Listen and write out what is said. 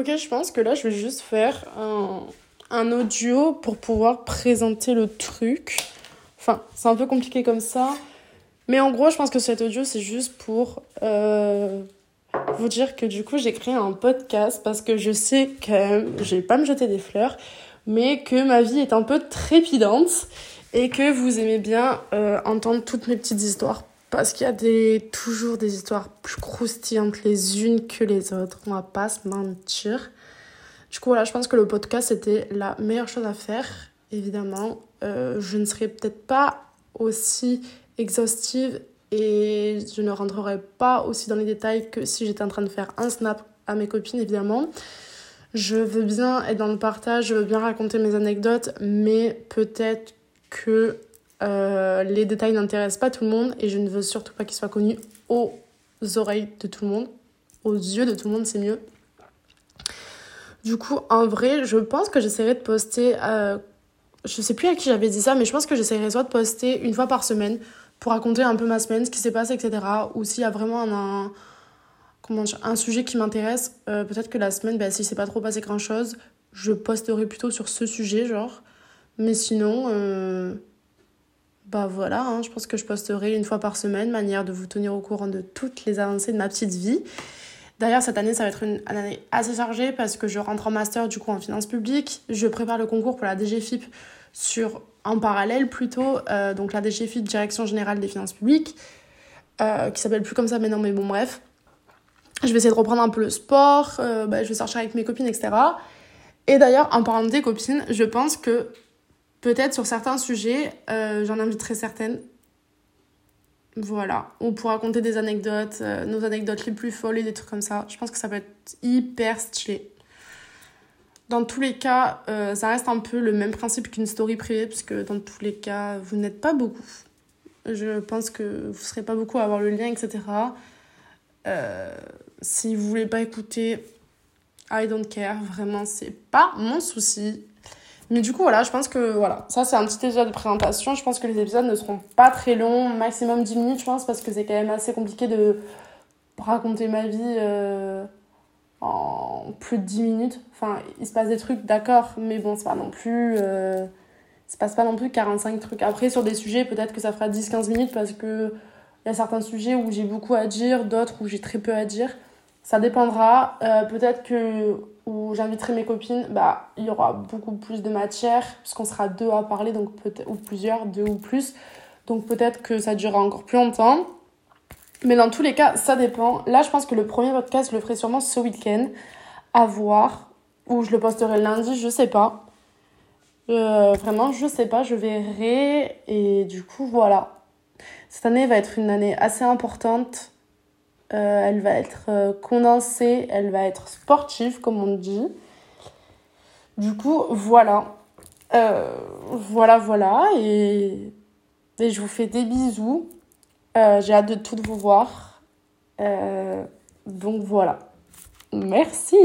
Ok, je pense que là, je vais juste faire un, un audio pour pouvoir présenter le truc. Enfin, c'est un peu compliqué comme ça. Mais en gros, je pense que cet audio, c'est juste pour euh, vous dire que du coup, j'ai créé un podcast parce que je sais que je vais pas me jeter des fleurs, mais que ma vie est un peu trépidante et que vous aimez bien euh, entendre toutes mes petites histoires parce qu'il y a des, toujours des histoires plus croustillantes les unes que les autres. On va pas se mentir. Du coup, voilà, je pense que le podcast, c'était la meilleure chose à faire. Évidemment, euh, je ne serai peut-être pas aussi exhaustive et je ne rentrerai pas aussi dans les détails que si j'étais en train de faire un snap à mes copines, évidemment. Je veux bien être dans le partage, je veux bien raconter mes anecdotes, mais peut-être que euh, les détails n'intéressent pas tout le monde et je ne veux surtout pas qu'ils soient connus aux oreilles de tout le monde. Aux yeux de tout le monde, c'est mieux. Du coup, en vrai, je pense que j'essaierai de poster. Euh, je sais plus à qui j'avais dit ça, mais je pense que j'essaierai soit de poster une fois par semaine pour raconter un peu ma semaine, ce qui s'est passé, etc. Ou s'il y a vraiment un, comment un sujet qui m'intéresse, euh, peut-être que la semaine, bah, si c'est pas trop passé grand chose, je posterai plutôt sur ce sujet, genre. Mais sinon, euh, bah voilà, hein, je pense que je posterai une fois par semaine, manière de vous tenir au courant de toutes les avancées de ma petite vie. D'ailleurs, cette année, ça va être une, année assez chargée parce que je rentre en master du coup en finance publique. Je prépare le concours pour la DGFIP sur en parallèle plutôt, euh, donc la DGFIP, Direction Générale des Finances Publiques, euh, qui s'appelle plus comme ça maintenant, mais bon, bref. Je vais essayer de reprendre un peu le sport, euh, bah, je vais sortir avec mes copines, etc. Et d'ailleurs, en parlant des copines, je pense que peut-être sur certains sujets, j'en inviterai certaines voilà, on pourra raconter des anecdotes, euh, nos anecdotes les plus folles et des trucs comme ça. Je pense que ça peut être hyper stylé. Dans tous les cas, euh, ça reste un peu le même principe qu'une story privée, puisque dans tous les cas, vous n'êtes pas beaucoup. Je pense que vous ne serez pas beaucoup à avoir le lien, etc. Euh, si vous voulez pas écouter, I don't care. Vraiment, c'est pas mon souci. Mais du coup, voilà, je pense que voilà, ça c'est un petit épisode de présentation. Je pense que les épisodes ne seront pas très longs, maximum 10 minutes, je pense, parce que c'est quand même assez compliqué de raconter ma vie euh, en plus de 10 minutes. Enfin, il se passe des trucs, d'accord, mais bon, c'est pas non plus. Euh, passe pas non plus 45 trucs. Après, sur des sujets, peut-être que ça fera 10-15 minutes parce que il y a certains sujets où j'ai beaucoup à dire, d'autres où j'ai très peu à dire. Ça dépendra. Euh, peut-être que où j'inviterai mes copines, bah, il y aura beaucoup plus de matière, puisqu'on sera deux à parler, donc ou plusieurs, deux ou plus. Donc peut-être que ça durera encore plus longtemps. Mais dans tous les cas, ça dépend. Là, je pense que le premier podcast, je le ferai sûrement ce week-end, à voir. Ou je le posterai lundi, je sais pas. Euh, vraiment, je sais pas, je verrai. Et du coup, voilà. Cette année va être une année assez importante euh, elle va être euh, condensée, elle va être sportive, comme on dit. Du coup, voilà. Euh, voilà, voilà. Et, et, je vous fais des bisous. J'ai hâte de toutes vous voir. donc voilà. Merci.